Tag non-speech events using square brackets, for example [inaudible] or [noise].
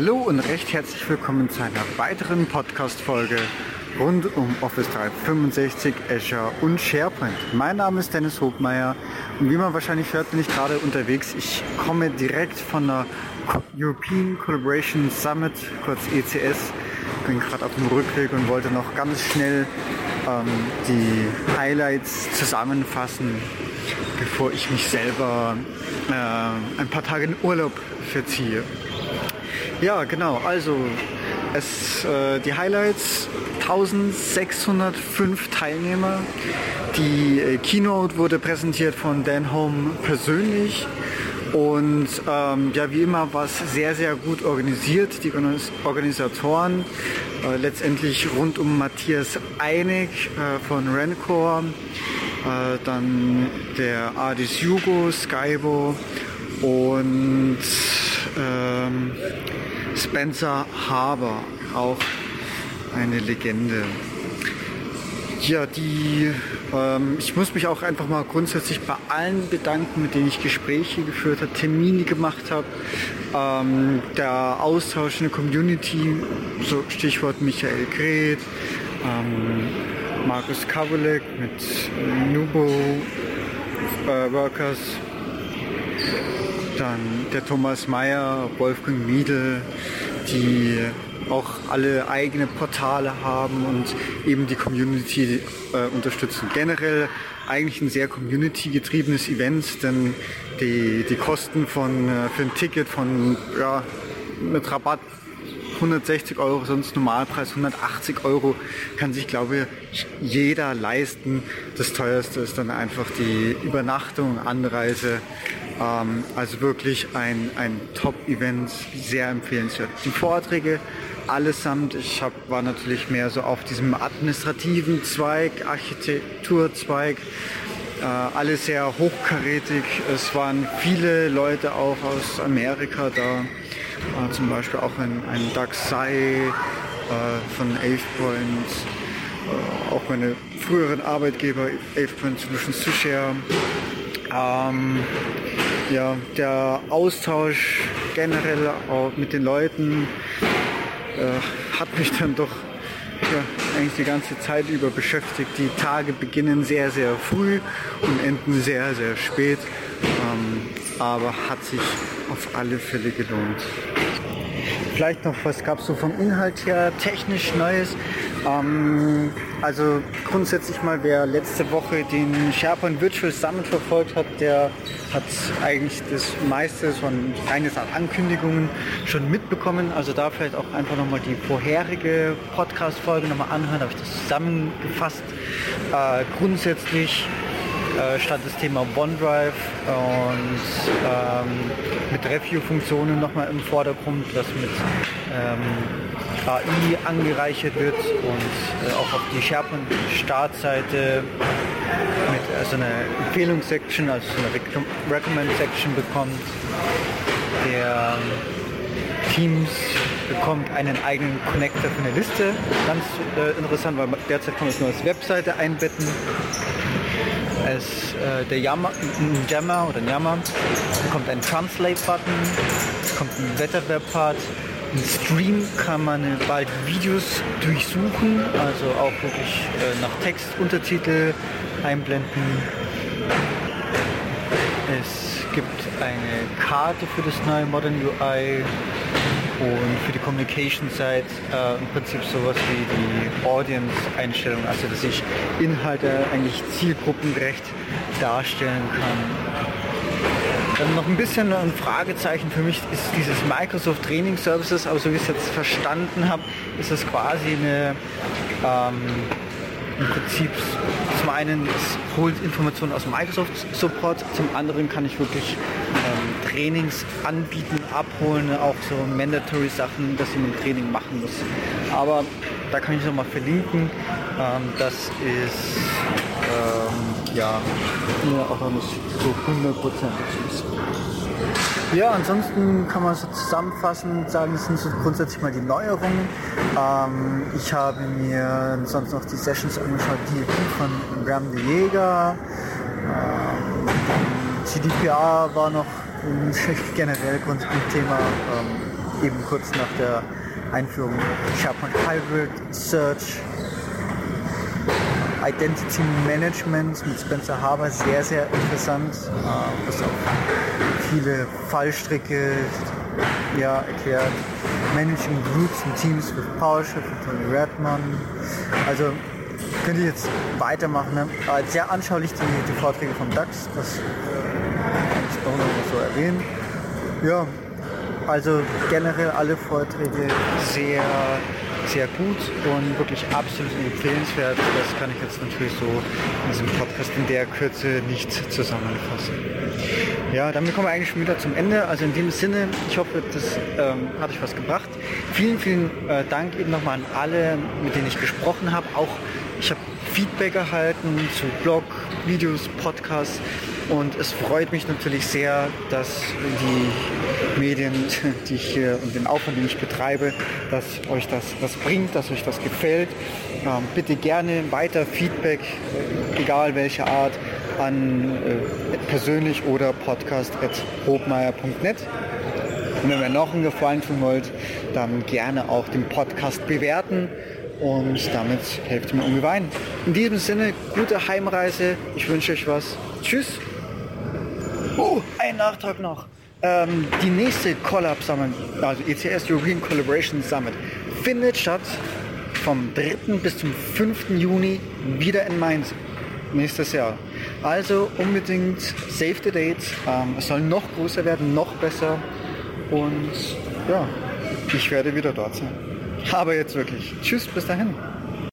Hallo und recht herzlich willkommen zu einer weiteren Podcast-Folge rund um Office 365, Azure und SharePoint. Mein Name ist Dennis Hogmeier und wie man wahrscheinlich hört, bin ich gerade unterwegs. Ich komme direkt von der European Collaboration Summit, kurz ECS. Bin gerade auf dem Rückweg und wollte noch ganz schnell ähm, die Highlights zusammenfassen, bevor ich mich selber äh, ein paar Tage in Urlaub verziehe. Ja, genau. Also es, äh, die Highlights 1605 Teilnehmer. Die äh, Keynote wurde präsentiert von Dan Home persönlich. Und ähm, ja, wie immer war es sehr, sehr gut organisiert. Die Organisatoren äh, letztendlich rund um Matthias Einig äh, von Rencor, äh, dann der Adis Jugo, Skybo und ähm, Spencer Harbour, auch eine Legende. Ja, die, ähm, ich muss mich auch einfach mal grundsätzlich bei allen bedanken, mit denen ich Gespräche geführt habe, Termine gemacht habe. Ähm, der Austausch in der Community, so Stichwort Michael Greth, ähm, Markus Kawalek mit Nubo äh, Workers, dann der Thomas Mayer, Wolfgang Miedel, die auch alle eigene Portale haben und eben die Community äh, unterstützen. Generell eigentlich ein sehr community-getriebenes Event, denn die, die Kosten von, äh, für ein Ticket von ja, mit Rabatt 160 Euro, sonst Normalpreis 180 Euro, kann sich, glaube ich, jeder leisten. Das teuerste ist dann einfach die Übernachtung, Anreise. Ähm, also wirklich ein, ein Top-Event, sehr empfehlenswert. Die Vorträge allesamt, ich hab, war natürlich mehr so auf diesem administrativen Zweig, Architekturzweig, äh, alle sehr hochkarätig. Es waren viele Leute auch aus Amerika da äh, zum Beispiel auch ein, ein Doug Sai äh, von AvePoint, äh, auch meine früheren Arbeitgeber AvePoint Solutions to Share. Ähm, ja, der Austausch generell auch mit den Leuten äh, hat mich dann doch ja, eigentlich die ganze Zeit über beschäftigt. Die Tage beginnen sehr, sehr früh und enden sehr, sehr spät. Ähm, aber hat sich auf alle Fälle gelohnt. Vielleicht noch, was gab es so vom Inhalt her technisch Neues? Ähm, also grundsätzlich mal, wer letzte Woche den SharePoint Virtual Summit verfolgt hat, der hat eigentlich das meiste von eines an Ankündigungen schon mitbekommen. Also da vielleicht auch einfach nochmal die vorherige Podcast-Folge nochmal anhören, habe ich das zusammengefasst. Äh, grundsätzlich äh, stand das Thema OneDrive und ähm, mit Review-Funktionen nochmal im Vordergrund, das mit ähm, AI angereichert wird und äh, auch auf die SharePoint-Startseite mit also einer Empfehlungssection, also eine Recommend-Section bekommt. Der ähm, Teams bekommt einen eigenen Connector für eine Liste. Ganz äh, interessant, weil derzeit kann man es nur als Webseite einbetten es, äh, der Yammer, Jammer oder Yammer bekommt einen Translate-Button, es kommt ein Ein Stream kann man bald Videos durchsuchen, also auch wirklich äh, nach Text, Untertitel einblenden. Es gibt eine Karte für das neue Modern UI und für die Communication Side äh, im Prinzip sowas wie die Audience-Einstellung, also dass ich Inhalte eigentlich zielgruppengerecht darstellen kann. Dann noch ein bisschen ein Fragezeichen für mich ist dieses Microsoft Training Services, aber so wie ich es jetzt verstanden habe, ist es quasi eine ähm, im Prinzip zum einen es holt Informationen aus Microsoft Support, zum anderen kann ich wirklich ähm, Trainings anbieten, abholen, auch so mandatory Sachen, dass ich ein Training machen muss. Aber da kann ich nochmal verlinken. Ähm, das ist ähm, ja mir auch nicht so hundertprozentig ist. Ja, ansonsten kann man so zusammenfassend sagen, das sind so grundsätzlich mal die Neuerungen. Ähm, ich habe mir sonst noch die Sessions angeschaut, die von Graham de Jäger. Ähm, GDPR war noch generell grundsätzlich ein Thema. Ähm, eben kurz nach der Einführung SharePoint Hybrid Search Identity Management mit Spencer Haber sehr, sehr interessant, äh, was auch viele Fallstricke ja, erklärt. Managing Groups und Teams with PowerShell von Tony Redman. Also könnte ich jetzt weitermachen. Ne? Sehr anschaulich die, die Vorträge vom DAX, das äh, kann ich doch noch so erwähnen. Ja, also generell alle Vorträge sehr sehr gut und wirklich absolut empfehlenswert. Das kann ich jetzt natürlich so in diesem Podcast in der Kürze nicht zusammenfassen. Ja, damit kommen wir eigentlich schon wieder zum Ende. Also in dem Sinne, ich hoffe, das ähm, hat euch was gebracht. Vielen, vielen äh, Dank eben nochmal an alle, mit denen ich gesprochen habe. Auch ich habe Feedback erhalten zu Blog, Videos, Podcasts. Und es freut mich natürlich sehr, dass die Medien, [laughs] die ich hier und den Aufwand, den ich betreibe, dass euch das was bringt, dass euch das gefällt. Ähm, bitte gerne weiter Feedback, egal welche Art, an äh, persönlich oder podcast.hobmeier.net. Und wenn ihr noch einen Gefallen tun wollt, dann gerne auch den Podcast bewerten und damit helft mir ungewein. In diesem Sinne, gute Heimreise. Ich wünsche euch was. Tschüss. Oh, ein Nachtrag noch. Ähm, die nächste Collab Summit, also ECS European Collaboration Summit, findet statt vom 3. bis zum 5. Juni wieder in Mainz nächstes Jahr. Also unbedingt save the date. Ähm, es soll noch größer werden, noch besser. Und ja, ich werde wieder dort sein. Aber jetzt wirklich. Tschüss, bis dahin.